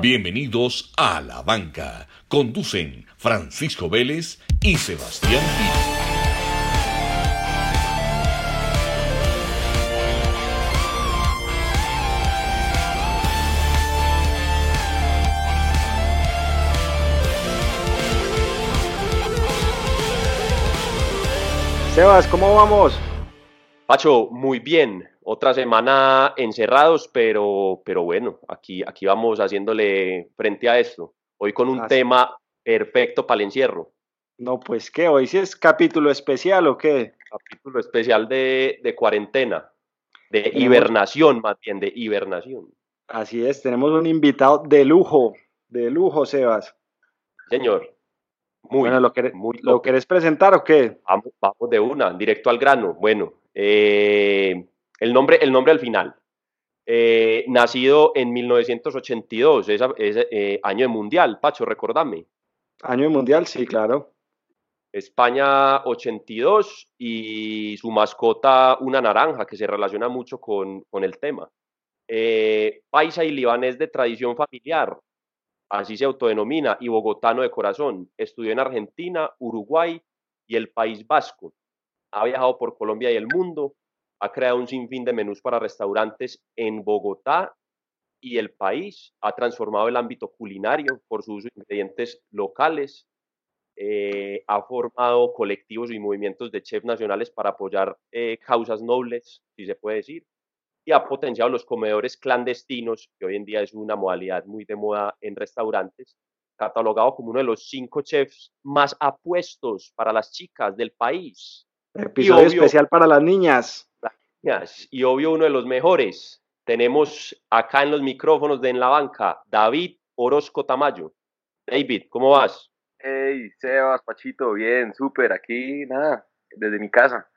Bienvenidos a La Banca. Conducen Francisco Vélez y Sebastián Piz. Sebas, ¿cómo vamos? Pacho, muy bien. Otra semana encerrados, pero, pero bueno, aquí, aquí vamos haciéndole frente a esto. Hoy con un tema perfecto para el encierro. No, pues qué, hoy sí es capítulo especial o qué? Capítulo especial de, de cuarentena, de hibernación más bien, de hibernación. Así es, tenemos un invitado de lujo, de lujo, Sebas. Señor. Muy, bueno, ¿lo, querés, ¿lo querés presentar o qué? Vamos, vamos, de una, directo al grano. Bueno, eh, el, nombre, el nombre al final. Eh, nacido en 1982, es, eh, año de mundial, Pacho, recordame. Año de mundial, sí, claro. España 82 y su mascota una naranja que se relaciona mucho con, con el tema. paisa y libanés de tradición familiar, así se autodenomina, y bogotano de corazón. Estudió en Argentina, Uruguay y el País Vasco. Ha viajado por Colombia y el mundo. Ha creado un sinfín de menús para restaurantes en Bogotá y el país. Ha transformado el ámbito culinario por sus ingredientes locales. Eh, ha formado colectivos y movimientos de chefs nacionales para apoyar eh, causas nobles, si se puede decir y ha potenciado los comedores clandestinos, que hoy en día es una modalidad muy de moda en restaurantes, catalogado como uno de los cinco chefs más apuestos para las chicas del país. Episodio especial para las niñas. Y obvio uno de los mejores. Tenemos acá en los micrófonos de En la Banca, David Orozco Tamayo. David, ¿cómo vas? Hey, Sebas, Pachito, bien, súper, aquí, nada, desde mi casa.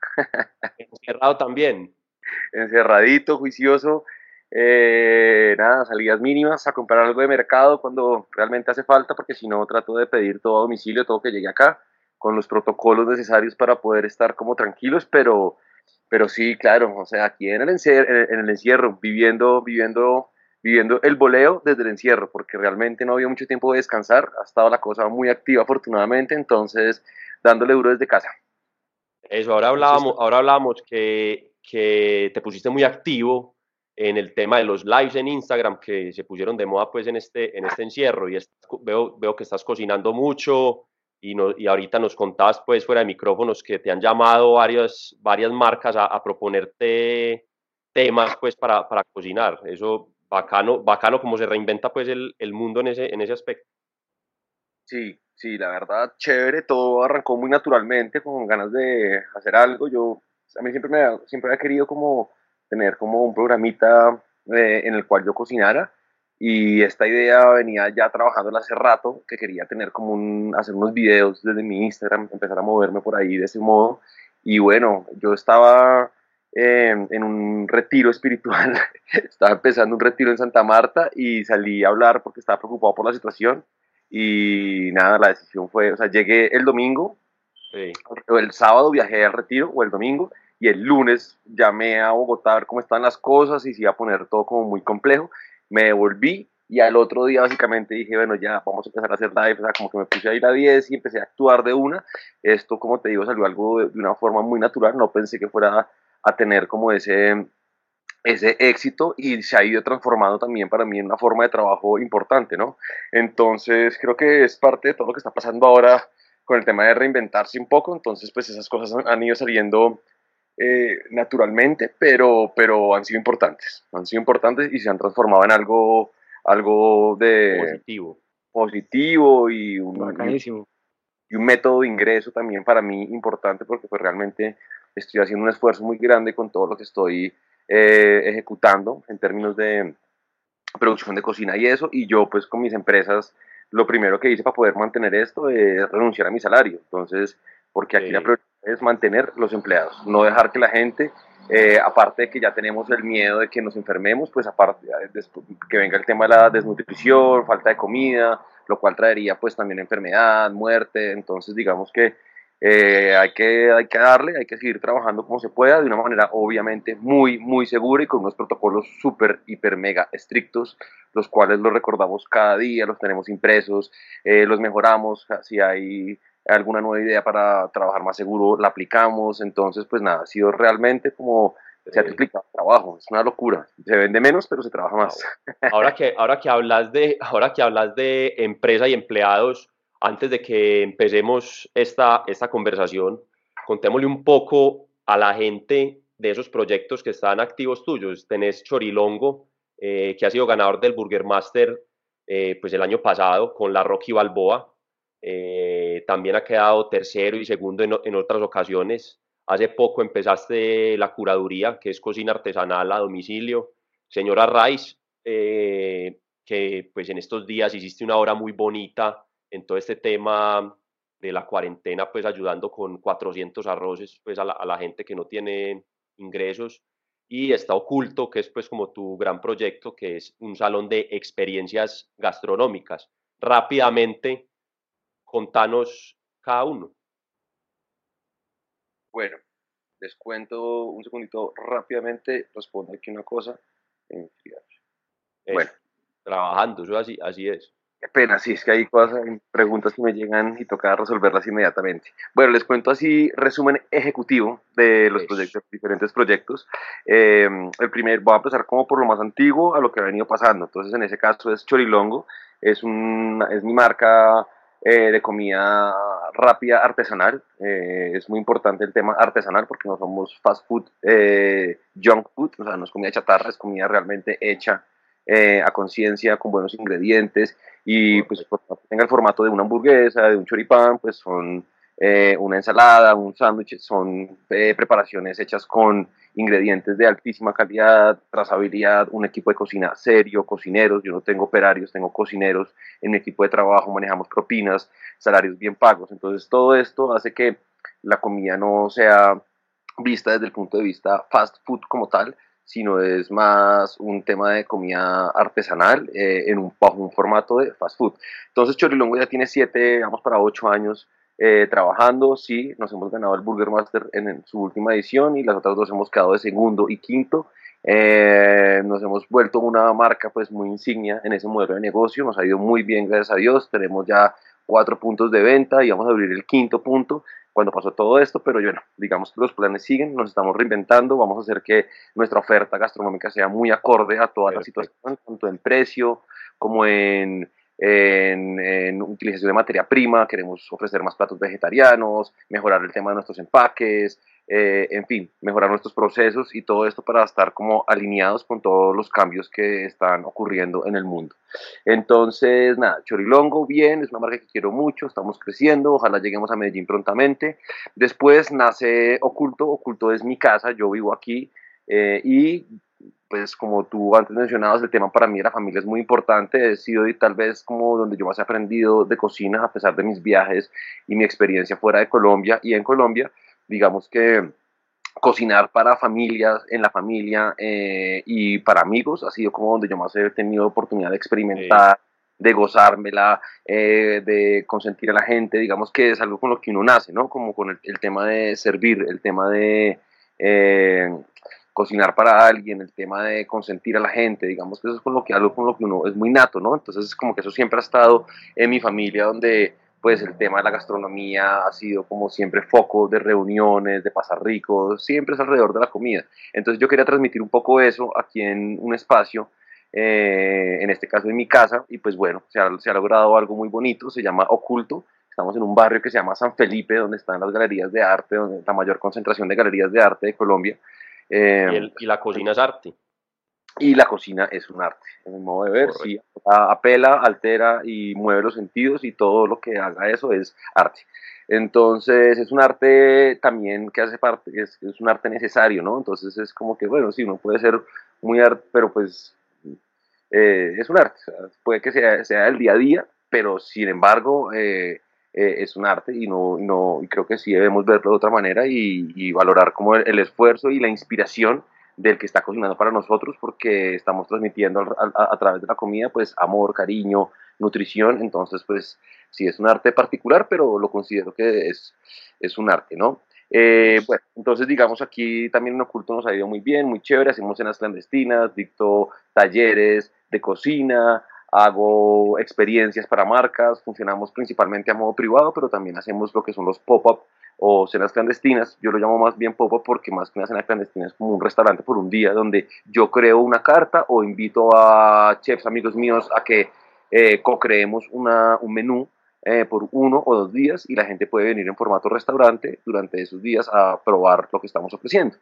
Encerrado también encerradito, juicioso. Eh, nada, salidas mínimas a comprar algo de mercado cuando realmente hace falta, porque si no trato de pedir todo a domicilio, todo que llegue acá, con los protocolos necesarios para poder estar como tranquilos, pero, pero sí, claro, o sea, aquí en el, encierro, en el encierro, viviendo, viviendo, viviendo el boleo desde el encierro, porque realmente no había mucho tiempo de descansar, ha estado la cosa muy activa afortunadamente, entonces dándole duro desde casa. Eso, ahora hablábamos, ahora hablábamos que que te pusiste muy activo en el tema de los lives en Instagram que se pusieron de moda pues en este, en este encierro y veo, veo que estás cocinando mucho y, no, y ahorita nos contabas pues fuera de micrófonos que te han llamado varias, varias marcas a, proponerte temas pues para, para, cocinar. Eso bacano, bacano como se reinventa pues el, el mundo en ese, en ese aspecto. Sí, sí, la verdad, chévere, todo arrancó muy naturalmente, con ganas de hacer algo. Yo a mí siempre me siempre había querido como tener como un programita eh, en el cual yo cocinara y esta idea venía ya trabajando hace rato que quería tener como un hacer unos videos desde mi Instagram empezar a moverme por ahí de ese modo. Y bueno yo estaba eh, en un retiro espiritual estaba empezando un retiro en Santa Marta y salí a hablar porque estaba preocupado por la situación. Y nada la decisión fue o sea llegué el domingo el sábado viajé al retiro o el domingo y el lunes llamé a Bogotá a ver cómo están las cosas y si iba a poner todo como muy complejo. Me devolví y al otro día básicamente dije, bueno, ya vamos a empezar a hacer live, o sea, como que me puse a ir a 10 y empecé a actuar de una. Esto, como te digo, salió algo de, una forma muy natural, no pensé que fuera a tener como ese, ese éxito y se ha ido transformando también para mí en una forma de trabajo importante, ¿no? Entonces, creo que es parte de todo lo que está pasando ahora con el tema de reinventarse un poco, entonces pues esas cosas han ido saliendo eh, naturalmente, pero, pero han sido importantes, han sido importantes y se han transformado en algo, algo de positivo, positivo y un, y un método de ingreso también para mí importante porque pues realmente estoy haciendo un esfuerzo muy grande con todo lo que estoy eh, ejecutando en términos de producción de cocina y eso, y yo pues con mis empresas lo primero que hice para poder mantener esto es renunciar a mi salario. Entonces, porque aquí la prioridad es mantener los empleados, no dejar que la gente, eh, aparte de que ya tenemos el miedo de que nos enfermemos, pues aparte de que venga el tema de la desnutrición, falta de comida, lo cual traería pues también enfermedad, muerte, entonces digamos que eh, hay, que, hay que darle, hay que seguir trabajando como se pueda, de una manera obviamente muy, muy segura y con unos protocolos súper, hiper, mega estrictos, los cuales los recordamos cada día, los tenemos impresos, eh, los mejoramos, si hay alguna nueva idea para trabajar más seguro, la aplicamos, entonces pues nada, ha sido realmente como se ha triplicado el trabajo, es una locura, se vende menos pero se trabaja más. Ahora que, ahora que, hablas, de, ahora que hablas de empresa y empleados, antes de que empecemos esta, esta conversación, contémosle un poco a la gente de esos proyectos que están activos tuyos. Tenés Chorilongo, eh, que ha sido ganador del Burger Master eh, pues el año pasado con la Rocky Balboa. Eh, también ha quedado tercero y segundo en, otras ocasiones. Hace poco empezaste la curaduría, que es cocina artesanal a domicilio. Señora Rice, que pues en estos días hiciste una obra muy bonita en todo este tema de la cuarentena, pues ayudando con 400 arroces pues a la, gente que no tiene ingresos. Y está oculto, que es pues como tu gran proyecto, que es un salón de experiencias gastronómicas. Rápidamente, contanos cada uno. Bueno, les cuento un segundito rápidamente, respondo aquí una cosa. bueno. Trabajando, eso así, así es. Qué pena, sí, es que hay cosas, preguntas que me llegan y toca resolverlas inmediatamente. Bueno, les cuento así, resumen ejecutivo de los proyectos, diferentes proyectos. Em, el primer, voy a empezar como por lo más antiguo a lo que ha venido pasando. Entonces, en ese caso es Chorilongo, es, un, es mi marca eh, de comida rápida artesanal. Eh, es muy importante el tema artesanal porque no somos fast food, eh, junk food, o sea, no es comida chatarra, es comida realmente hecha a conciencia, con buenos ingredientes y pues tenga el formato de una hamburguesa, de un choripán, pues son eh, una ensalada, un sándwich, son eh, preparaciones hechas con ingredientes de altísima calidad, trazabilidad, un equipo de cocina serio, cocineros, yo no tengo operarios, tengo cocineros en mi equipo de trabajo, manejamos propinas, salarios bien pagos, entonces todo esto hace que la comida no sea vista desde el punto de vista fast food como tal, sino es más un tema de comida artesanal eh, en un, un formato de fast food. Entonces Chorilongo ya tiene siete, vamos para ocho años eh, trabajando, sí, nos hemos ganado el Burger Master en, su última edición y las otras dos hemos quedado de segundo y quinto. Eh, nos hemos vuelto una marca pues muy insignia en ese modelo de negocio, nos ha ido muy bien gracias a Dios, tenemos ya cuatro puntos de venta y vamos a abrir el quinto punto cuando pasó todo esto, pero bueno, digamos que los planes siguen, nos estamos reinventando, vamos a hacer que nuestra oferta gastronómica sea muy acorde a toda la situación, tanto en precio como en, en, utilización de materia prima, queremos ofrecer más platos vegetarianos, mejorar el tema de nuestros empaques, eh, en fin, mejorar nuestros procesos y todo esto para estar como alineados con todos los cambios que están ocurriendo en el mundo. Entonces, nada, Chorilongo, bien, es una marca que quiero mucho, estamos creciendo, ojalá lleguemos a Medellín prontamente. Después nace Oculto, Oculto es mi casa, yo vivo aquí eh, y pues como tú antes mencionabas, el tema para mí de la familia es muy importante, he sido y tal vez como donde yo más he aprendido de cocina a pesar de mis viajes y mi experiencia fuera de Colombia. Y en Colombia, digamos que cocinar para familias, en la familia eh, y para amigos ha sido como donde yo más he tenido oportunidad de experimentar, de gozármela, eh, de consentir a la gente, digamos que es algo con lo que uno nace, ¿no? Como con el, tema de servir, el tema de... Eh, cocinar para alguien, el tema de consentir a la gente, digamos que eso es con lo que, algo con lo que uno es muy nato, ¿no? Entonces es como que eso siempre ha estado en mi familia donde pues el tema de la gastronomía ha sido como siempre foco de reuniones, de pasar ricos, siempre es alrededor de la comida. Entonces yo quería transmitir un poco eso aquí en un espacio, eh, en este caso en mi casa, y pues bueno, se ha, se ha logrado algo muy bonito, se llama Oculto, estamos en un barrio que se llama San Felipe, donde están las galerías de arte, donde la mayor concentración de galerías de arte de Colombia, Em, y, la cocina es arte. Y la cocina es un arte, en mi modo de ver, sí, apela, altera y mueve los sentidos y todo lo que haga eso es arte. Entonces es un arte también que hace parte, es, es un arte necesario, ¿no? Entonces es como que, bueno, sí, uno puede ser muy arte, pero pues eh, es un arte, puede que sea, sea el día a día, pero sin embargo eh, eh, es un arte y no, no y creo que sí debemos verlo de otra manera y, valorar como el, esfuerzo y la inspiración del que está cocinando para nosotros porque estamos transmitiendo a, través de la comida pues amor, cariño, nutrición, entonces pues sí es un arte particular, pero lo considero que es, es un arte, ¿no? Eh, bueno, entonces digamos aquí también en Oculto nos ha ido muy bien, muy chévere, hacemos cenas clandestinas, dicto talleres de cocina, hago experiencias para marcas, funcionamos principalmente a modo privado, pero también hacemos lo que son los pop-up o cenas clandestinas. Yo lo llamo más bien pop-up porque más que una cena clandestina es como un restaurante por un día donde yo creo una carta o invito a chefs amigos míos a que eh, co-creemos un menú eh, por uno o dos días y la gente puede venir en formato restaurante durante esos días a probar lo que estamos ofreciendo.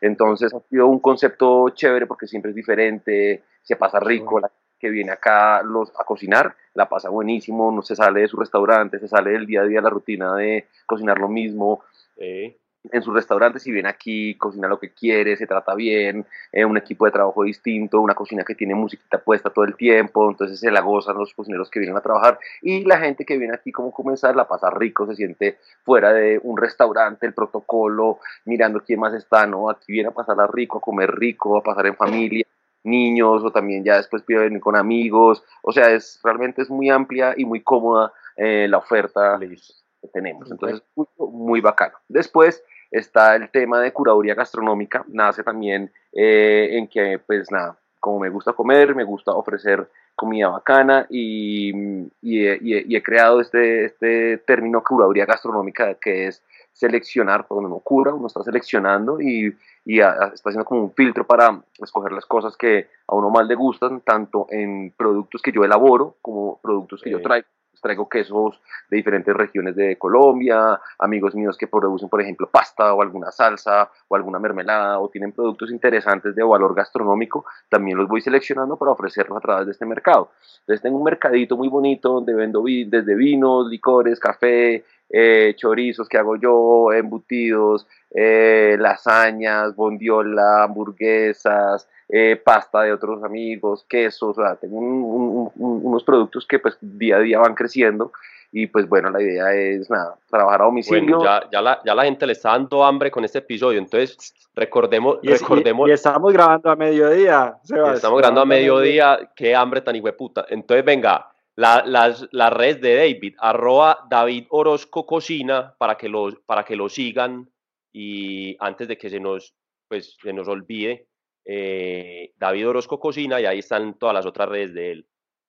Entonces ha sido un concepto chévere porque siempre es diferente, se pasa rico, la que viene acá los, a cocinar, la pasa buenísimo, no se sale de su restaurante, se sale del día a día la rutina de cocinar lo mismo. En su restaurante, si viene aquí, cocina lo que quiere, se trata bien, eh, un equipo de trabajo distinto, una cocina que tiene musiquita puesta todo el tiempo, entonces se la gozan los cocineros que vienen a trabajar y la gente que viene aquí como comenzar la pasa rico, se siente fuera de un restaurante, el protocolo, mirando quién más está, ¿no? Aquí viene a pasarla rico, a comer rico, a pasar en familia niños o también ya después pide venir con amigos. O sea, es realmente es muy amplia y muy cómoda eh, la oferta que tenemos. Entonces, muy, muy bacano. Después está el tema de curaduría gastronómica. Nace también eh, en que, pues nada, como me gusta comer, me gusta ofrecer comida bacana y, y, he creado este, este término curaduría gastronómica que es seleccionar, cuando uno cura, uno está seleccionando y, y está haciendo como un filtro para escoger las cosas que a uno más le gustan, tanto en productos que yo elaboro como productos que yo traigo. Traigo quesos de diferentes regiones de Colombia, amigos míos que producen, por ejemplo, pasta o alguna salsa o alguna mermelada o tienen productos interesantes de valor gastronómico, también los voy seleccionando para ofrecerlos a través de este mercado. Entonces tengo un mercadito muy bonito donde vendo desde vinos, licores, café, eh, chorizos que hago yo, embutidos, eh, lasañas, bondiola, hamburguesas, eh, pasta de otros amigos, quesos, o sea, tengo unos productos que pues día a día van creciendo y pues bueno, la idea es nada, trabajar a domicilio. Bueno, ya, ya, la, ya la gente le está dando hambre con este episodio, entonces recordemos... Y, recordemos y, estamos grabando a mediodía, Estamos grabando a mediodía, qué hambre tan puta. Entonces venga, la, las, las redes de David, arroba David Orozco Cocina, para que, lo, para que lo sigan y antes de que se nos, pues, se nos olvide, eh, David Orozco Cocina y ahí están todas las otras redes de él.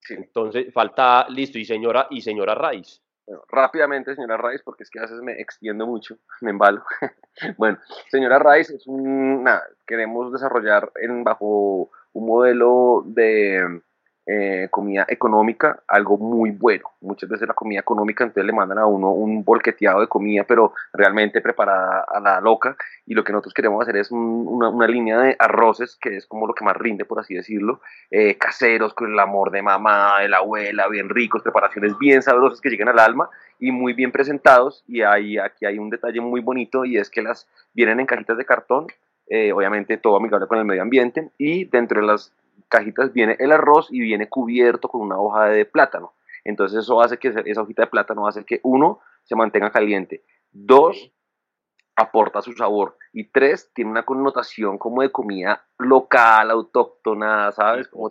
Entonces, falta, listo, y señora, y señora Raiz. rápidamente, señora Raiz, porque es que a veces me extiendo mucho, me embalo. bueno, señora Raiz es un, nada, queremos desarrollar en, bajo un modelo de eh, comida económica, algo muy bueno. Muchas veces la comida económica, entonces le mandan a uno un bolqueteado de comida, pero realmente preparada a la loca. Y lo que nosotros queremos hacer es una, línea de arroces, que es como lo que más rinde, por así decirlo, eh, caseros, con el amor de mamá, de la abuela, bien ricos, preparaciones bien sabrosas que lleguen al alma y muy bien presentados. Y ahí, aquí hay un detalle muy bonito y es que las vienen en cajitas de cartón, eh, obviamente todo amigable con el medio ambiente, y dentro de las cajitas viene el arroz y viene cubierto con una hoja de plátano. Entonces eso hace que esa hojita de plátano hace que uno se mantenga caliente, dos aporta su sabor y tres tiene una connotación como de comida local, autóctona, ¿sabes? Como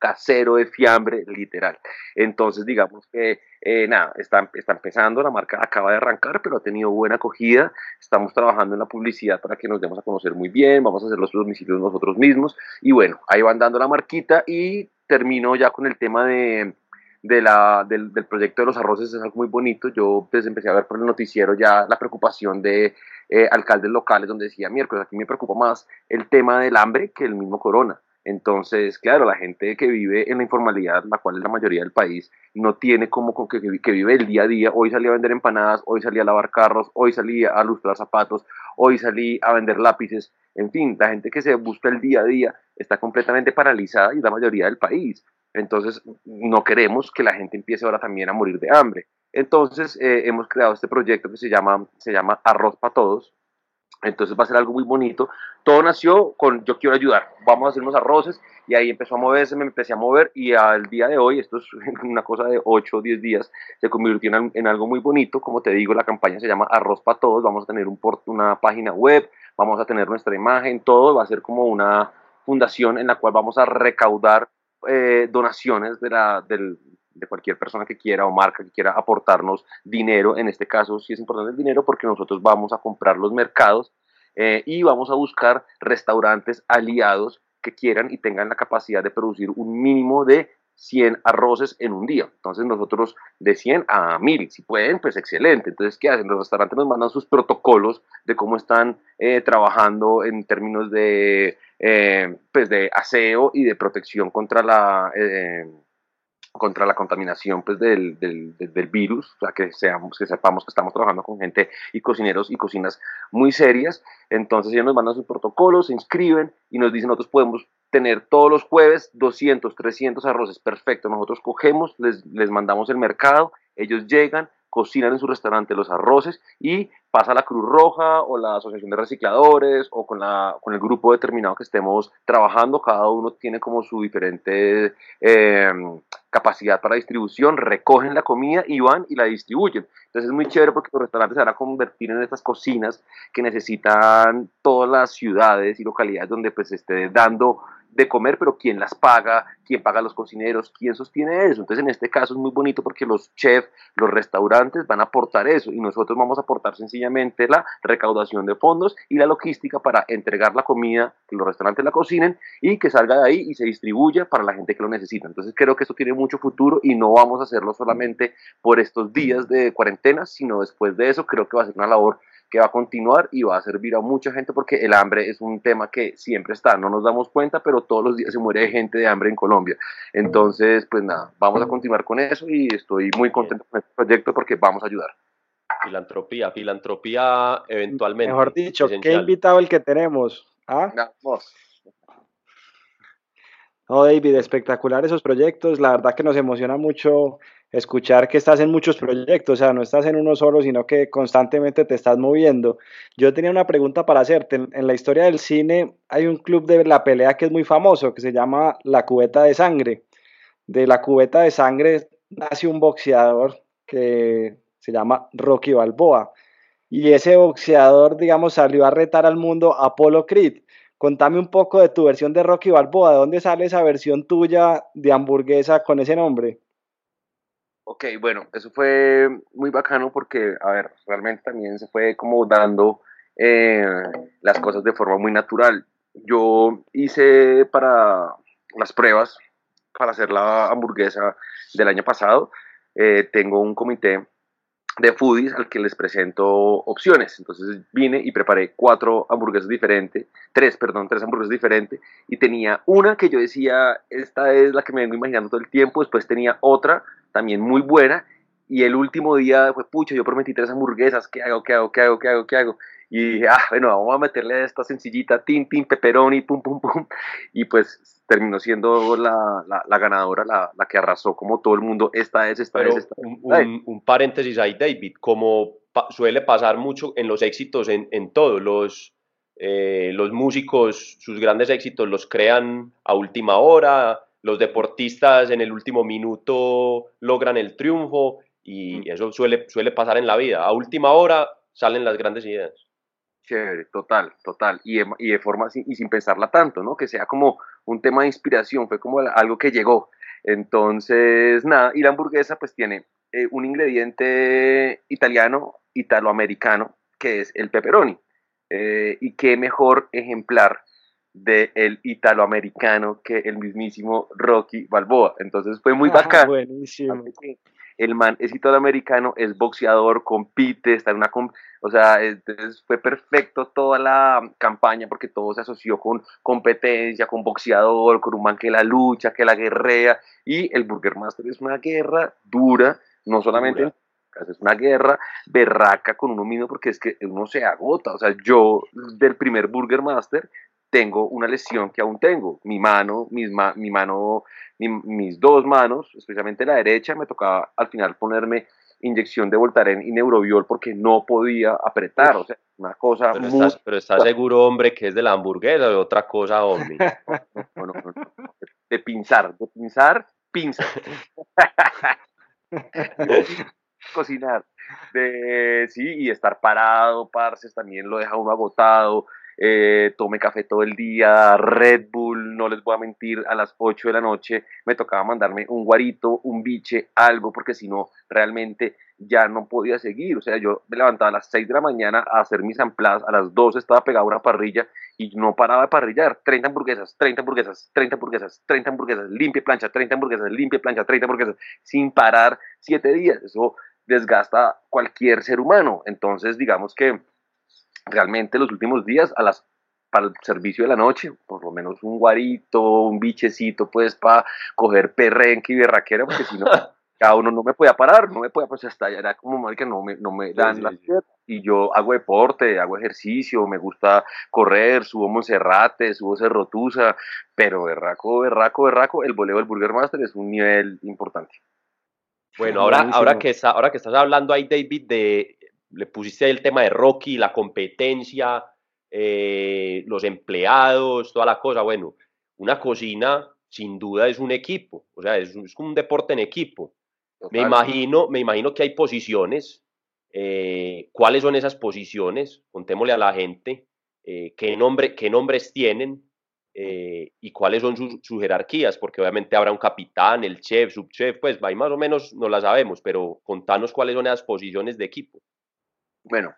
casero de fiambre, literal. Entonces, digamos que, eh, nada, está, está empezando, la marca acaba de arrancar, pero ha tenido buena acogida. Estamos trabajando en la publicidad para que nos demos a conocer muy bien, vamos a hacer los domicilios nosotros mismos. Y bueno, ahí van dando la marquita y termino ya con el tema de, de la, del, proyecto de los arroces, es algo muy bonito. Yo pues, empecé a ver por el noticiero ya la preocupación de eh, alcaldes locales, donde decía miércoles, aquí me preocupa más el tema del hambre que el mismo corona entonces, claro, la gente que vive en la informalidad, la cual es la mayoría del país, no tiene como que, que vive el día a día. Hoy salí a vender empanadas, hoy salí a lavar carros, hoy salí a lustrar zapatos, hoy salí a vender lápices. En fin, la gente que se busca el día a día está completamente paralizada y la mayoría del país. Entonces, no queremos que la gente empiece ahora también a morir de hambre. Entonces, eh, hemos creado este proyecto que se llama, se llama Arroz para Todos, entonces va a ser algo muy bonito. Todo nació con yo quiero ayudar, vamos a hacer unos arroces y ahí empezó a moverse, me empecé a mover y al día de hoy, esto es una cosa de 8 o 10 días, se convirtió en, algo muy bonito. Como te digo, la campaña se llama Arroz para Todos, vamos a tener un una página web, vamos a tener nuestra imagen, todo va a ser como una fundación en la cual vamos a recaudar eh, donaciones de la, del, de cualquier persona que quiera o marca que quiera aportarnos dinero. En este caso sí es importante el dinero porque nosotros vamos a comprar los mercados eh, y vamos a buscar restaurantes aliados que quieran y tengan la capacidad de producir un mínimo de 100 arroces en un día. Entonces nosotros de 100 a 1000, si pueden, pues excelente. Entonces, ¿qué hacen? Los restaurantes nos mandan sus protocolos de cómo están eh, trabajando en términos de, eh, pues de aseo y de protección contra la... contra la contaminación pues, del, del, del, virus, o sea, que, seamos, que sepamos que estamos trabajando con gente y cocineros y cocinas muy serias. Entonces ellos nos mandan sus protocolos, se inscriben y nos dicen, nosotros podemos tener todos los jueves 200, 300 arroces, perfecto. Nosotros cogemos, les, les mandamos el mercado, ellos llegan, cocinan en su restaurante los arroces y pasa la Cruz Roja o la Asociación de Recicladores o con, la, con el grupo determinado que estemos trabajando. Cada uno tiene como su diferente eh, capacidad para distribución, recogen la comida y van y la distribuyen. Entonces es muy chévere porque los restaurantes se van a convertir en estas cocinas que necesitan todas las ciudades y localidades donde pues esté dando de comer, pero quién las paga, quién paga a los cocineros, quién sostiene eso. Entonces, en este caso es muy bonito porque los chefs, los restaurantes van a aportar eso y nosotros vamos a aportar sencillamente la recaudación de fondos y la logística para entregar la comida, que los restaurantes la cocinen y que salga de ahí y se distribuya para la gente que lo necesita. Entonces, creo que esto tiene mucho futuro y no vamos a hacerlo solamente por estos días de cuarentena, sino después de eso, creo que va a ser una labor que va a continuar y va a servir a mucha gente porque el hambre es un tema que siempre está, no nos damos cuenta, pero todos los días se muere gente de hambre en Colombia. Entonces, pues nada, vamos a continuar con eso y estoy muy contento con este proyecto porque vamos a ayudar. Filantropía, filantropía eventualmente. Mejor dicho, qué invitado el que tenemos. ¿Ah? Vamos. No, David, espectacular esos proyectos. La verdad que nos emociona mucho escuchar que estás en muchos proyectos, o sea, no estás en uno solo, sino que constantemente te estás moviendo. Yo tenía una pregunta para hacerte. En, la historia del cine hay un club de la pelea que es muy famoso, que se llama La Cubeta de Sangre. De la Cubeta de Sangre nace un boxeador que se llama Rocky Balboa. Y ese boxeador, digamos, salió a retar al mundo a Apollo Creed. Contame un poco de tu versión de Rocky Balboa, ¿de dónde sale esa versión tuya de hamburguesa con ese nombre? Ok, bueno, eso fue muy bacano porque, a ver, realmente también se fue como dando eh, las cosas de forma muy natural. Yo hice para las pruebas, para hacer la hamburguesa del año pasado, eh, tengo un comité de foodies al que les presento opciones. Entonces vine y preparé cuatro hamburguesas diferentes, tres, perdón, tres hamburguesas diferentes, y tenía una que yo decía, esta es la que me vengo imaginando todo el tiempo, después tenía otra también muy buena. Y el último día fue, pucha, yo prometí tres hamburguesas, ¿qué hago, qué hago, qué hago, qué hago, qué hago? Y dije, ah, bueno, vamos a meterle esta sencillita, tin, tin, pepperoni, pum, pum, pum. Y pues terminó siendo la, la, ganadora, la, la, que arrasó como todo el mundo. Esta es, esta es, esta un, un, paréntesis ahí, David, como suele pasar mucho en los éxitos, en, en todos los, eh, los músicos, sus grandes éxitos los crean a última hora, los deportistas en el último minuto logran el triunfo y mm. eso suele, suele pasar en la vida. A última hora salen las grandes ideas. Chévere, total, total. Y de, y de forma y sin pensarla tanto, ¿no? Que sea como un tema de inspiración, fue como algo que llegó. Entonces, nada, y la hamburguesa pues tiene eh, un ingrediente italiano, italoamericano, que es el pepperoni. Eh, y qué mejor ejemplar del el italoamericano que el mismísimo Rocky Balboa. Entonces fue muy ah, bacán. Buenísimo. El man es italoamericano, es boxeador, compite, está en una... O sea, entonces fue perfecto toda la campaña porque todo se asoció con competencia, con boxeador, con un man que la lucha, que la guerrea. Y el Burger Master es una guerra dura, no solamente es una guerra berraca con uno mismo porque es que uno se agota. O sea, yo del primer Burger Master tengo una lesión que aún tengo. Mi mano, mis mi mano, mis dos manos, especialmente la derecha, me tocaba al final ponerme inyección de Voltaren y Neurobiol porque no podía apretar, o sea, una cosa pero Estás, pero estás seguro, hombre, que es de la hamburguesa o de otra cosa, hombre. de pinzar, de pinzar, pinza. Cocinar. De, sí, y estar parado, parces, también lo deja uno agotado, eh, tomé café todo el día, Red Bull, no les voy a mentir, a las 8 de la noche me tocaba mandarme un guarito, un biche, algo, porque si no, realmente ya no podía seguir. O sea, yo me levantaba a las 6 de la mañana a hacer mis ampladas, a las 12 estaba pegado a una parrilla y no paraba de parrillar. 30 hamburguesas, 30 hamburguesas, 30 hamburguesas, 30 hamburguesas, limpia plancha, 30 hamburguesas, limpia plancha, 30 hamburguesas, sin parar 7 días. Eso desgasta cualquier ser humano. Entonces, digamos que realmente los últimos días a las para el servicio de la noche, por lo menos un guarito, un bichecito, pues para coger perrenque y berraquera, porque si no, cada uno no me podía parar, no me podía, pues hasta era como mal que no me, no me dan las Y yo hago deporte, hago ejercicio, me gusta correr, subo Monserrate, subo Cerrotusa, pero berraco, berraco, berraco, el voleo del Burger Master es un nivel importante. Bueno, ahora, ahora, que está, ahora que estás hablando ahí, David, de, le pusiste el tema de Rocky, la competencia, eh, los empleados, toda la cosa. Bueno, una cocina sin duda es un equipo, o sea, es, es un deporte en equipo. Me imagino, me imagino que hay posiciones. Eh, ¿Cuáles son esas posiciones? Contémosle a la gente eh, qué, nombre, qué nombres tienen eh, y cuáles son sus, jerarquías, porque obviamente habrá un capitán, el chef, subchef, pues ahí más o menos no la sabemos, pero contanos cuáles son esas posiciones de equipo. Bueno,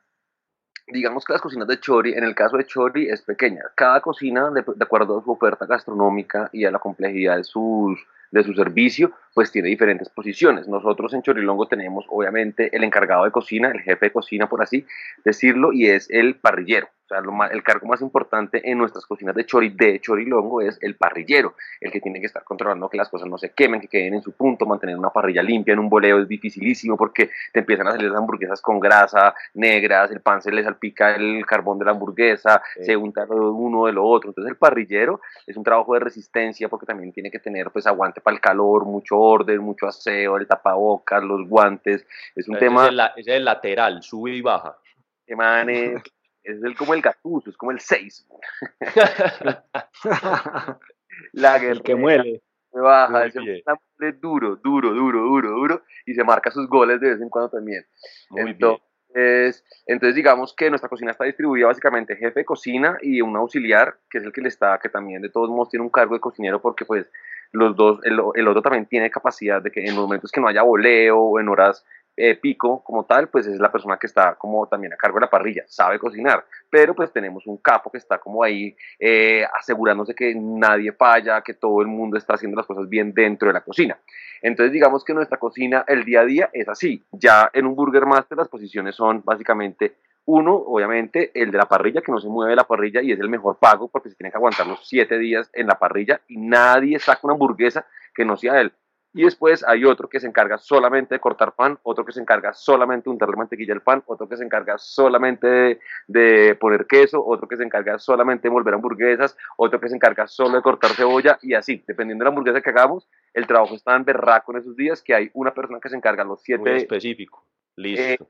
digamos que las cocinas de Chori, en el caso de Chori, es pequeña. Cada cocina, de, acuerdo a su oferta gastronómica y a la complejidad de sus de su servicio, pues tiene diferentes posiciones. Nosotros en Chorilongo tenemos obviamente el encargado de cocina, el jefe de cocina por así decirlo, y es el parrillero el cargo más importante en nuestras cocinas de chori, de chorilongo es el parrillero, el que tiene que estar controlando que las cosas no se quemen, que queden en su punto, mantener una parrilla limpia en un boleo es dificilísimo porque te empiezan a salir las hamburguesas con grasa, negras, el pan se le salpica el carbón de la hamburguesa, se unta uno de lo otro. Entonces el parrillero es un trabajo de resistencia porque también tiene que tener pues aguante para el calor, mucho orden, mucho aseo, el tapabocas, los guantes. Es un tema... Es el, lateral, sube y baja. Emanes, es el, como el gatuso, es como el 6. la el que muele. Baja, es duro, duro, duro, duro, duro, y se marca sus goles de vez en cuando también. entonces, entonces, digamos que nuestra cocina está distribuida básicamente jefe de cocina y un auxiliar, que es el que le está, que también de todos modos tiene un cargo de cocinero porque pues los dos, el, otro también tiene capacidad de que en momentos que no haya voleo o en horas eh, pico como tal, pues es la persona que está como también a cargo de la parrilla, sabe cocinar, pero pues tenemos un capo que está como ahí eh, asegurándose que nadie falla, que todo el mundo está haciendo las cosas bien dentro de la cocina. Entonces digamos que nuestra cocina el día a día es así, ya en un Burger Master las posiciones son básicamente uno, obviamente, el de la parrilla, que no se mueve la parrilla y es el mejor pago porque se tiene que aguantar los siete días en la parrilla y nadie saca una hamburguesa que no sea él. Y después hay otro que se encarga solamente de cortar pan, otro que se encarga solamente de untarle mantequilla al pan, otro que se encarga solamente de, poner queso, otro que se encarga solamente de envolver hamburguesas, otro que se encarga solo de cortar cebolla y así, dependiendo de la hamburguesa que hagamos, el trabajo está en berraco en esos días que hay una persona que se encarga los siete... Muy específico, listo.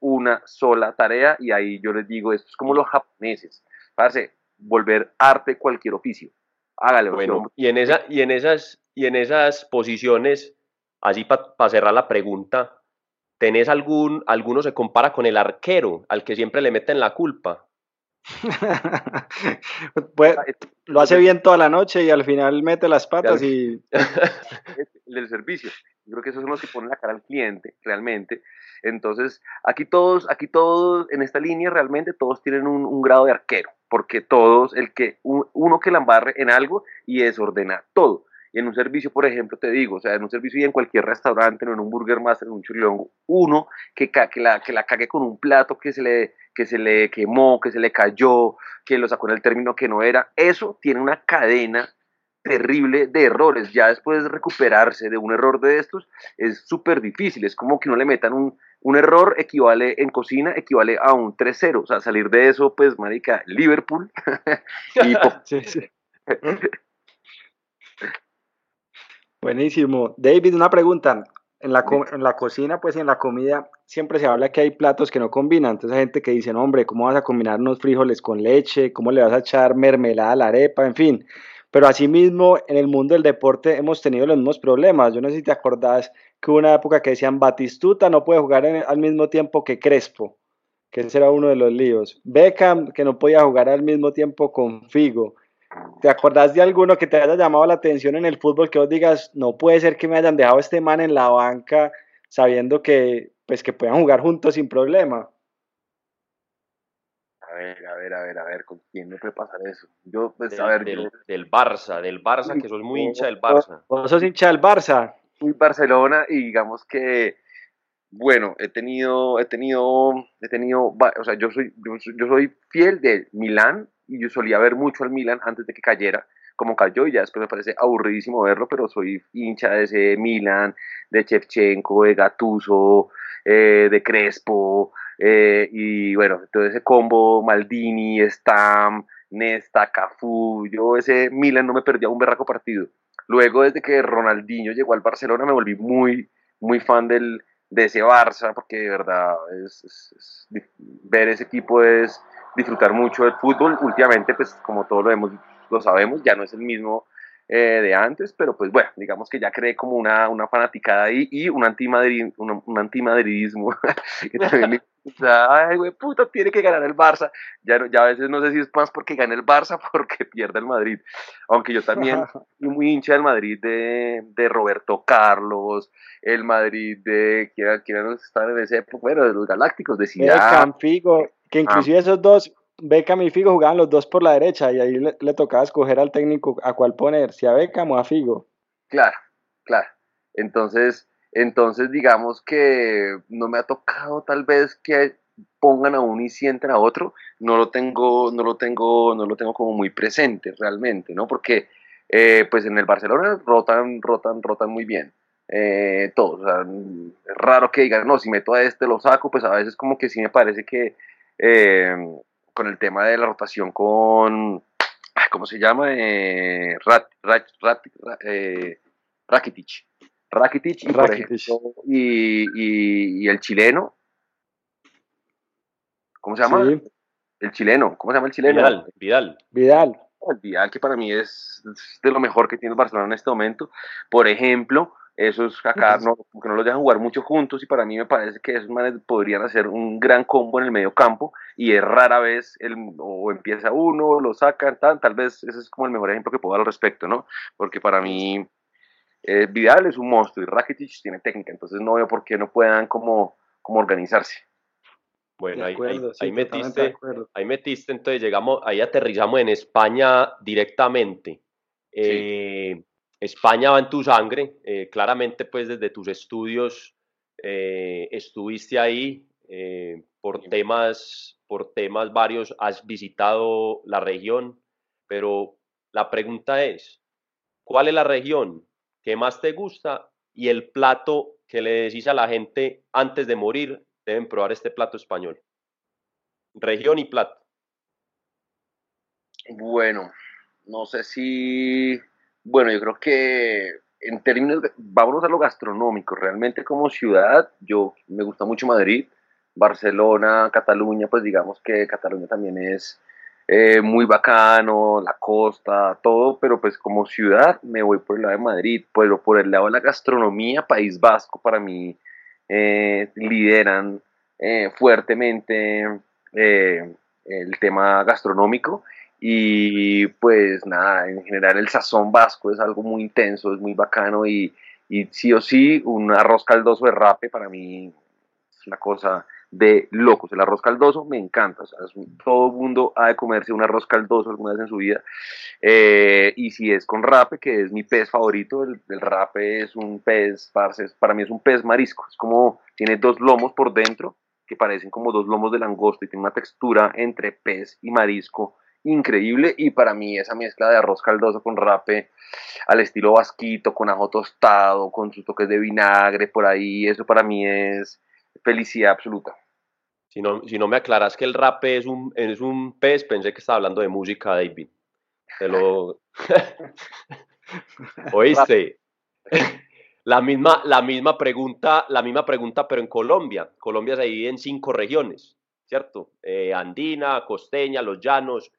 Una sola tarea y ahí yo les digo, esto es como los japoneses, parece volver arte cualquier oficio. Hágale. Bueno, y en, esa, y en esas y en esas posiciones, así para cerrar la pregunta, ¿tenés algún, alguno se compara con el arquero, al que siempre le meten la culpa? pues, lo hace bien toda la noche y al final mete las patas y... el servicio. Yo creo que esos son los que ponen la cara al cliente, realmente. Entonces, aquí todos, aquí todos, en esta línea realmente todos tienen un, un grado de arquero, porque todos, el que, uno que la embarre en algo y desordena todo. Y en un servicio, por ejemplo, te digo, o sea, en un servicio y en cualquier restaurante, no en un Burger Master, en un churilongo, uno que, que, la, que la cague con un plato que se, le, que se le quemó, que se le cayó, que lo sacó en el término que no era, eso tiene una cadena terrible de errores. Ya después de recuperarse de un error de estos es súper difícil. Es como que no le metan un, un error equivale en cocina, equivale a un 3-0. O sea, salir de eso, pues, marica, Liverpool. y, sí, sí. Buenísimo. David, una pregunta. En la, en la cocina, pues en la comida, siempre se habla que hay platos que no combinan. Entonces hay gente que dice, no, hombre, ¿cómo vas a combinar unos frijoles con leche? ¿Cómo le vas a echar mermelada a la arepa? En fin. Pero asimismo, en el mundo del deporte hemos tenido los mismos problemas. Yo no sé si te acordás que hubo una época que decían Batistuta no puede jugar al mismo tiempo que Crespo. que ese era uno de los líos. Beckham, que no podía jugar al mismo tiempo con Figo. ¿Te acordás de alguno que te haya llamado la atención en el fútbol que vos digas, no puede ser que me hayan dejado este man en la banca sabiendo que, pues, que puedan jugar juntos sin problema? A ver, a ver, a ver, a ver, ¿con quién me puede pasar eso? Yo, pues, del, a ver, del, yo del Barça, del Barça, que sos muy hincha del Barça. ¿Vos sos hincha del Barça? fui Barcelona y digamos que, bueno, he tenido, he tenido, he tenido, va- o sea, yo soy, yo, soy- yo soy fiel de Milán y yo solía ver mucho al Milán antes de que cayera, como cayó y ya después me parece aburridísimo verlo, pero soy hincha de ese Milán, de Shevchenko, de Gattuso, eh, de Crespo, eh, y bueno, todo ese combo Maldini, Stam, Nesta, Cafú, yo ese Milan no me perdía un berraco partido. Luego, desde que Ronaldinho llegó al Barcelona, me volví muy, muy fan del, de ese Barça, porque de verdad es, ver ese equipo es disfrutar mucho del fútbol. Últimamente, pues como todos lo, hemos, lo sabemos, ya no es el mismo eh, de antes, pero pues bueno, digamos que ya creé como una, una fanaticada ahí y un, antimadrid, un, un antimadridismo. que también sea, ay, güey, puta, tiene que ganar el Barça. Ya, ya a veces no sé si es más porque gane el Barça porque pierde el Madrid. Aunque yo también fui muy hincha del Madrid de, de Roberto Carlos, el Madrid de quién quién estar en época, bueno, de los Galácticos, de Zidane. Beckham, Figo, que inclusive esos dos, Beckham y Figo jugaban los dos por la derecha y ahí le, le tocaba escoger al técnico a cuál poner, si a Beckham o a Figo. Claro, claro. Entonces, entonces digamos que no me ha tocado tal vez que pongan a uno y sienten a otro, no lo tengo, no lo tengo, no lo tengo como muy presente realmente, ¿no? Porque eh, pues en el Barcelona rotan, rotan, rotan muy bien. Eh, todos, o sea, es raro que digan, no, si meto a este lo saco, pues a veces como que sí me parece que eh, con el tema de la rotación con, ¿cómo se llama? Eh, Rat, Rat, Rat- Ra- eh, Rakitic. Rakitic, y, por Rakitic. ejemplo, y, y- y el chileno. ¿Cómo se llama? Sí, El chileno. ¿Cómo se llama el chileno? Vidal, Vidal. Vidal. El Vidal, que para mí es es de lo mejor que tiene el Barcelona en este momento. Por ejemplo, esos acá no, que no los dejan jugar mucho juntos y para mí me parece que esos manes podrían hacer un gran combo en el medio campo y es rara vez el, o empieza uno, lo sacan, tal, tal vez ese es como el mejor ejemplo que puedo dar al respecto, ¿no? Porque para mí eh, Vidal es un monstruo y Rakitic tiene técnica, entonces no veo por qué no puedan como, como organizarse. Bueno, ahí, acuerdo, ahí- sí, ahí totalmente de metiste, ahí metiste, entonces llegamos, ahí aterrizamos en España directamente. Eh, España va en tu sangre, eh, claramente pues desde tus estudios eh, estuviste ahí eh, por temas, por temas varios, has visitado la región, pero la pregunta es, ¿cuál es la región que más te gusta y el plato que le decís a la gente antes de morir, deben probar este plato español? Región y plato. Bueno, no sé si, bueno, yo creo que en términos, vámonos a lo gastronómico, realmente como ciudad, yo me gusta mucho Madrid, Barcelona, Cataluña, pues digamos que Cataluña también es eh, muy bacano, la costa, todo, pero pues como ciudad me voy por el lado de Madrid, pero por el lado de la gastronomía, País Vasco para mí eh, lideran eh, fuertemente eh, el tema gastronómico. Y pues nada, en general el sazón vasco es algo muy intenso, es muy bacano y, y sí o sí un arroz caldoso de rape para mí es una cosa de locos. El arroz caldoso me encanta, o sea, todo mundo ha de comerse un arroz caldoso alguna vez en su vida. Eh, y si es con rape, que es mi pez favorito, el, el rape es un pez, para mí es un pez marisco, es como, tiene dos lomos por dentro que parecen como dos lomos de langosta y tiene una textura entre pez y marisco increíble y para mí esa mezcla de arroz caldoso con rape al estilo vasquito, con ajo tostado, con sus toques de vinagre por ahí, eso para mí es felicidad absoluta. Si no, si no me aclaras que el rap es un, es un pez, pensé que estaba hablando de música, David. Te lo... ¿Oíste? La misma, la misma pregunta, la misma pregunta, pero en Colombia. Colombia se divide en cinco regiones, ¿cierto? Eh, andina, costeña, los llanos.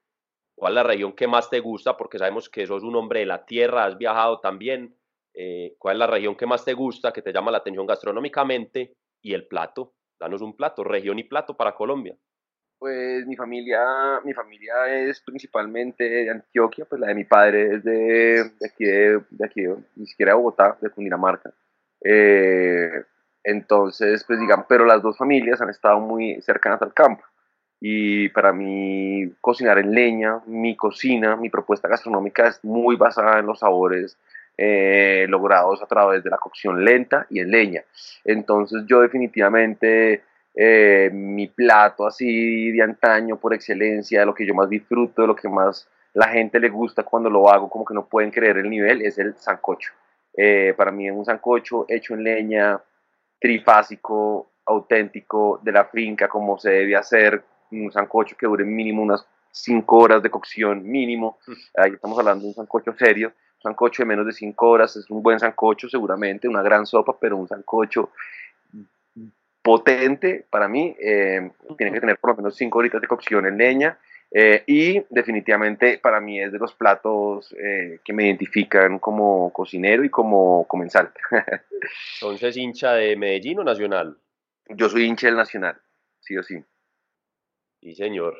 ¿Cuál es la región que más te gusta? Porque sabemos que sos un hombre de la tierra, has viajado también. Eh, ¿Cuál es la región que más te gusta, que te llama la atención gastronómicamente? Y el plato, Danos un plato, región y plato para Colombia. Pues mi familia, mi familia es principalmente de Antioquia, pues la de mi padre es de, aquí, de, aquí, ni siquiera de Bogotá, de Cundinamarca. Eh, entonces, pues digamos, pero las dos familias han estado muy cercanas al campo. Y para mí, cocinar en leña, mi cocina, mi propuesta gastronómica es muy basada en los sabores eh, logrados a través de la cocción lenta y en leña. Entonces, yo definitivamente eh, mi plato así de antaño por excelencia, lo que yo más disfruto, lo que más la gente le gusta cuando lo hago, como que no pueden creer el nivel, es el sancocho. Eh, para mí es un sancocho hecho en leña, trifásico, auténtico, de la finca, como se debe hacer, un sancocho que dure mínimo unas 5 horas de cocción mínimo, ahí estamos hablando de un sancocho serio, un sancocho de menos de 5 horas, es un buen sancocho seguramente, una gran sopa, pero un sancocho potente para mí, eh, tiene que tener por lo menos 5 horitas de cocción en leña eh, y definitivamente para mí es de los platos eh, que me identifican como cocinero y como comensal. Entonces, hincha de Medellín o Nacional? Yo soy hincha del Nacional, sí o sí. Sí, señor.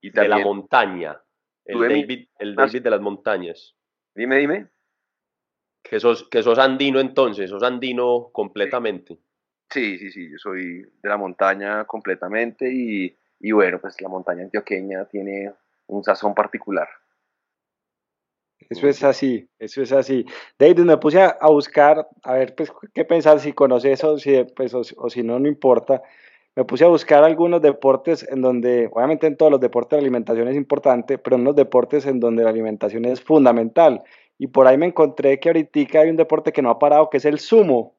Y de la montaña. El David, el David de las montañas. Dime, dime. Que sos, que sos andino entonces, sos andino completamente. Sí, sí, sí, yo soy de la montaña completamente y, y bueno, pues la montaña antioqueña tiene un sazón particular. Eso es así, eso es así. David, me puse a, buscar, a ver, pues, qué pensar, si conoces eso si, pues, o, o, si no, no importa. Me puse a buscar algunos deportes en donde, obviamente en todos los deportes la alimentación es importante, pero en los deportes en donde la alimentación es fundamental. Y por ahí me encontré que ahorita hay un deporte que no ha parado, que es el sumo.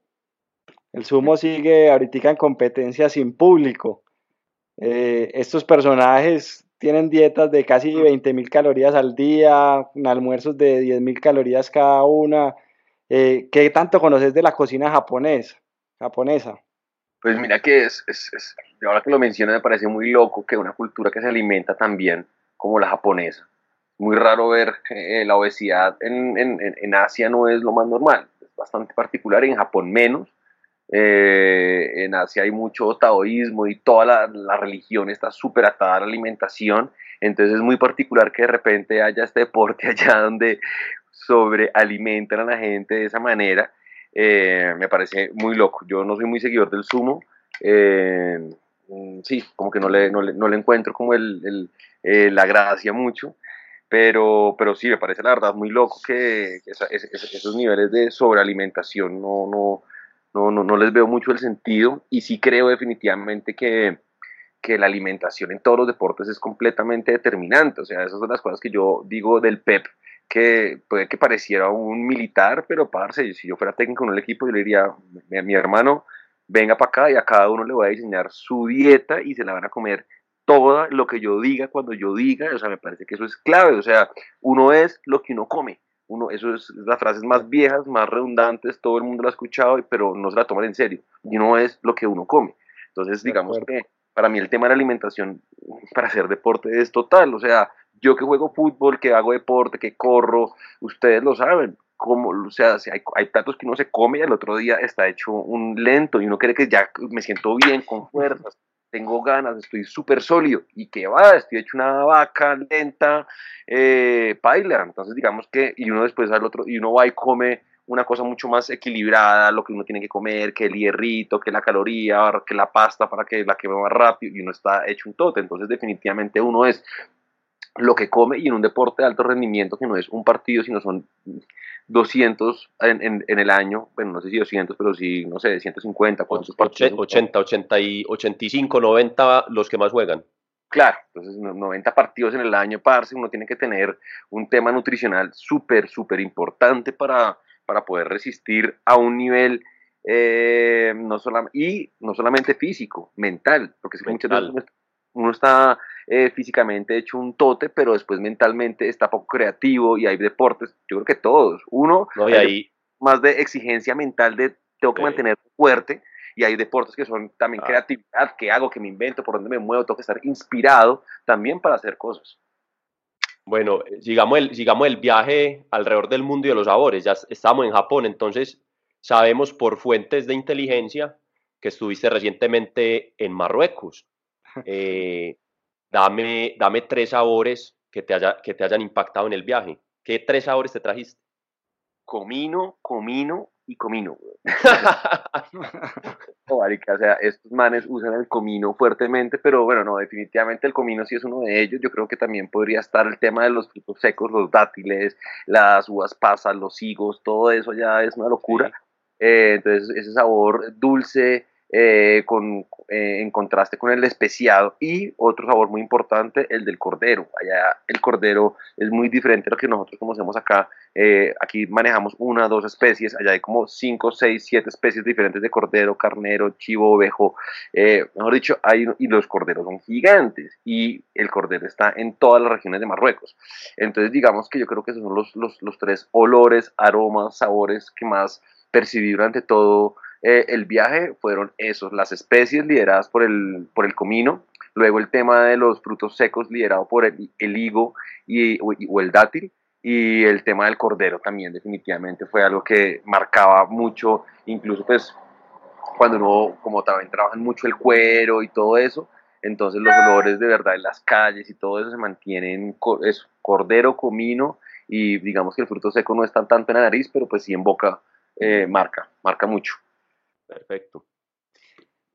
El sumo sigue ahorita en competencia sin público. Eh, estos personajes tienen dietas de casi 20 mil calorías al día, almuerzos de 10 mil calorías cada una. Eh, ¿Qué tanto conoces de la cocina japonés, japonesa? Pues mira que es, ahora que lo mencionas me parece muy loco que una cultura que se alimenta tan bien como la japonesa. Muy raro ver eh, la obesidad en Asia no es lo más normal, es bastante particular, en Japón menos, eh, en Asia hay mucho taoísmo y toda la, religión está súper atada a la alimentación. Entonces es muy particular que de repente haya este deporte allá donde sobrealimentan a la gente de esa manera. Eh, me parece muy loco. Yo no soy muy seguidor del sumo. Eh, mm, sí, como que no le, no le, encuentro como el, la gracia mucho. Pero, pero sí, me parece la verdad muy loco que esos niveles de sobrealimentación no, no, no, no, no les veo mucho el sentido y sí creo definitivamente que, que la alimentación en todos los deportes es completamente determinante. O sea, esas son las cosas que yo digo del PEP, que puede que pareciera un militar, pero parce, si yo fuera técnico en el equipo, yo le diría, mi, mi hermano, venga para acá y a cada uno le voy a diseñar su dieta y se la van a comer todo lo que yo diga cuando yo diga. O sea, me parece que eso es clave. O sea, uno es lo que uno come uno, eso es las frases más viejas, más redundantes, todo el mundo lo ha escuchado, pero no se la toman en serio. Y no es lo que uno come. Entonces, digamos que para mí el tema de la alimentación para hacer deporte es total. O sea, yo que juego fútbol, que hago deporte, que corro, ustedes lo saben. Como, o sea, hay, hay platos que uno se come y al otro día está hecho un lento y uno cree que ya me siento bien, con fuerzas tengo ganas, estoy súper sólido y que va, estoy hecho una vaca lenta, eh, paila. Entonces, digamos que, y uno después al otro, y uno va y come una cosa mucho más equilibrada, lo que uno tiene que comer, que el hierrito, que la caloría, que la pasta para que la queme más rápido, y uno está hecho un tote. Entonces, definitivamente uno es lo que come y en un deporte de alto rendimiento que no es un partido, sino son 200 en, en, el año, bueno, no sé si 200, pero sí, no sé, 150, ¿cuántos 80, 80, y 85, 90 los que más juegan. Claro, entonces 90 partidos en el año, parce, uno tiene que tener un tema nutricional súper, súper importante para, para poder resistir a un nivel eh, no solamente, y no solamente físico, mental, porque mental. muchas veces uno está eh, físicamente hecho un tote, pero después mentalmente está poco creativo y hay deportes, yo creo que todos. Uno, no, y ahí... más de exigencia mental de tengo que mantener fuerte y hay deportes que son también ah. creatividad, que hago, que me invento, por dónde me muevo, tengo que estar inspirado también para hacer cosas. Bueno, sigamos el, sigamos el viaje alrededor del mundo y de los sabores. Ya estamos en Japón, entonces sabemos por fuentes de inteligencia que estuviste recientemente en Marruecos. Eh, dame, dame tres sabores que te, haya, que te hayan impactado en el viaje. ¿Qué tres sabores te trajiste? Comino, comino y comino. o sea, estos manes usan el comino fuertemente, pero bueno, no, definitivamente el comino sí es uno de ellos. Yo creo que también podría estar el tema de los frutos secos, los dátiles, las uvas pasas, los higos, todo eso ya es una locura. Eh, entonces, ese sabor dulce, eh, con, eh, en contraste con el especiado y otro sabor muy importante, el del cordero. Allá el cordero es muy diferente a lo que nosotros conocemos acá. Eh, aquí manejamos una dos especies, allá hay como cinco, seis, siete especies diferentes de cordero, carnero, chivo, ovejo. mejor dicho, hay, y los corderos son gigantes y el cordero está en todas las regiones de Marruecos. Entonces digamos que yo creo que esos son los, los, los tres olores, aromas, sabores que más percibí durante todo eh, el viaje fueron esos, las especies lideradas por el, por el comino, luego el tema de los frutos secos liderado por el, higo y, o, el dátil, y el tema del cordero también definitivamente fue algo que marcaba mucho, incluso pues cuando uno como también trabajan mucho el cuero y todo eso, entonces los olores de verdad en las calles y todo eso se mantienen, es cordero, comino y digamos que el fruto seco no está tanto en la nariz, pero pues sí en boca eh, marca, marca mucho. Perfecto.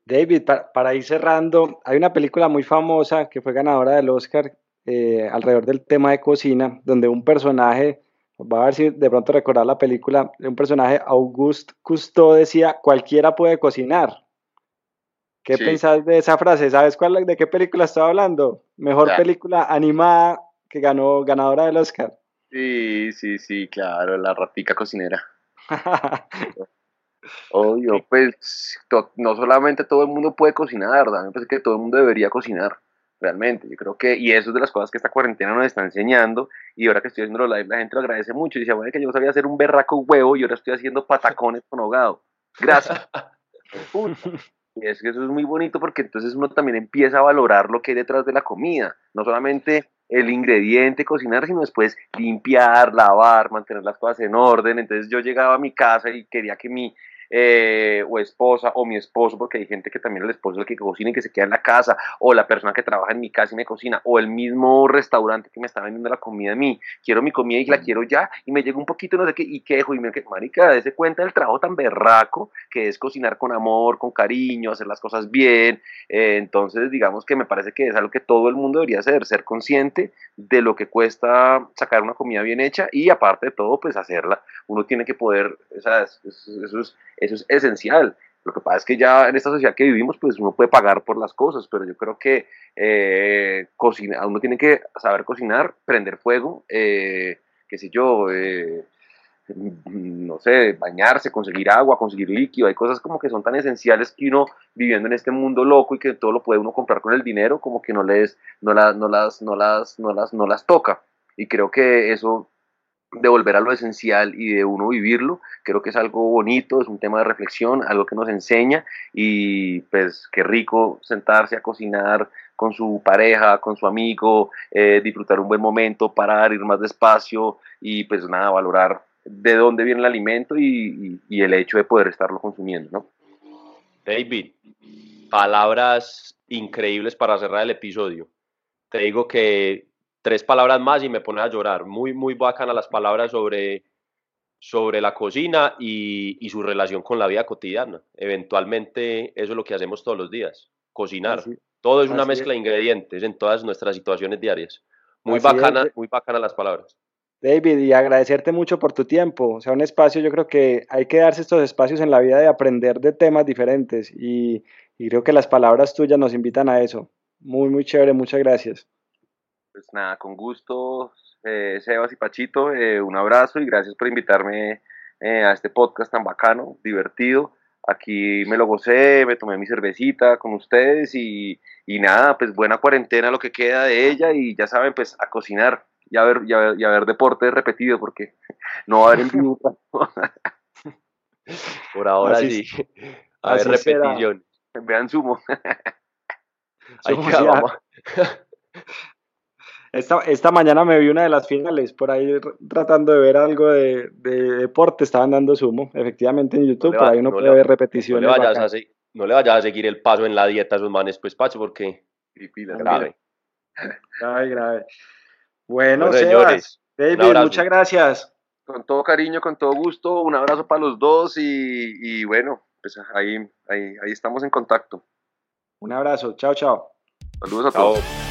David, para, ir cerrando, hay una película muy famosa que fue ganadora del Oscar eh, alrededor del tema de cocina, donde un personaje, va a ver si de pronto recordar la película, un personaje, Auguste Cousteau, decía, cualquiera puede cocinar. ¿Qué pensás de esa frase? ¿Sabes cuál, de qué película estaba hablando? Mejor película animada que ganó ganadora del Oscar. Sí, sí, sí, claro, la ratica cocinera. Obvio, pues no solamente todo el mundo puede cocinar, ¿verdad? Me parece que todo el mundo debería cocinar, realmente. Yo creo que, y eso es de las cosas que esta cuarentena nos está enseñando, y ahora que estoy haciendo los live, la gente lo agradece mucho. Y dice, bueno, que yo sabía hacer un berraco huevo y ahora estoy haciendo patacones con hogado. Gracias. y es que eso es muy bonito porque entonces uno también empieza a valorar lo que hay detrás de la comida, no solamente el ingrediente, cocinar, sino después limpiar, lavar, mantener las cosas en orden. Entonces yo llegaba a mi casa y quería que mi eh, o esposa o mi esposo, porque hay gente que también el esposo es el que cocina y que se queda en la casa, o la persona que trabaja en mi casa y me cocina, o el mismo restaurante que me está vendiendo la comida a mí, quiero mi comida y la quiero ya, y me llega un poquito, no sé qué, y quejo, y me que marica, dése cuenta del trabajo tan berraco que es cocinar con amor, con cariño, hacer las cosas bien, eh, entonces digamos que me parece que es algo que todo el mundo debería hacer, ser consciente de lo que cuesta sacar una comida bien hecha y aparte de todo, pues hacerla, uno tiene que poder, o sea, eso es eso es esencial. Lo que pasa es que ya en esta sociedad que vivimos, pues uno puede pagar por las cosas, pero yo creo que eh, cocina, uno tiene que saber cocinar, prender fuego, eh, qué sé yo, eh, no sé, bañarse, conseguir agua, conseguir líquido, hay cosas como que son tan esenciales que uno viviendo en este mundo loco y que todo lo puede uno comprar con el dinero, como que no les, no las, no las, no las, no las, no las toca. Y creo que eso de volver a lo esencial y de uno vivirlo, creo que es algo bonito, es un tema de reflexión, algo que nos enseña y pues qué rico sentarse a cocinar con su pareja, con su amigo, eh, disfrutar un buen momento, parar, ir más despacio y pues nada, valorar de dónde viene el alimento y, y el hecho de poder estarlo consumiendo, ¿no? David, palabras increíbles para cerrar el episodio. Te digo que tres palabras más y me pone a llorar. Muy, muy bacana las palabras sobre, sobre la cocina y, y, su relación con la vida cotidiana. Eventualmente eso es lo que hacemos todos los días, cocinar. Todo es una mezcla de ingredientes en todas nuestras situaciones diarias. Muy bacana, muy bacana las palabras. David, y agradecerte mucho por tu tiempo. O sea, un espacio, yo creo que hay que darse estos espacios en la vida de aprender de temas diferentes y, y creo que las palabras tuyas nos invitan a eso. Muy, muy chévere, muchas gracias. Pues nada, con gusto, eh, Sebas y Pachito, eh, un abrazo y gracias por invitarme eh, a este podcast tan bacano, divertido. Aquí me lo gocé, me tomé mi cervecita con ustedes y, nada, pues buena cuarentena lo que queda de ella y ya saben, pues a cocinar y a ver, y a ver, deporte repetido porque no va a haber en vivo. Por ahora sí. A ver repetición. Vean sumo. Vamos. Esta, esta mañana me vi una de las finales, por ahí tratando de ver algo de, de deporte, estaban dando sumo, efectivamente en YouTube, por ahí uno puede ver repeticiones. No le vayas así, no le vayas a seguir el paso en la dieta a esos manes, pues, Pacho, porque Y grave. Grave, grave. Bueno, Bueno, Sebas, señores, David, muchas gracias. Con todo cariño, con todo gusto, un abrazo para los dos y, y bueno, pues ahí, ahí, ahí estamos en contacto. Un abrazo. Chao, chao. Saludos a Chao. todos.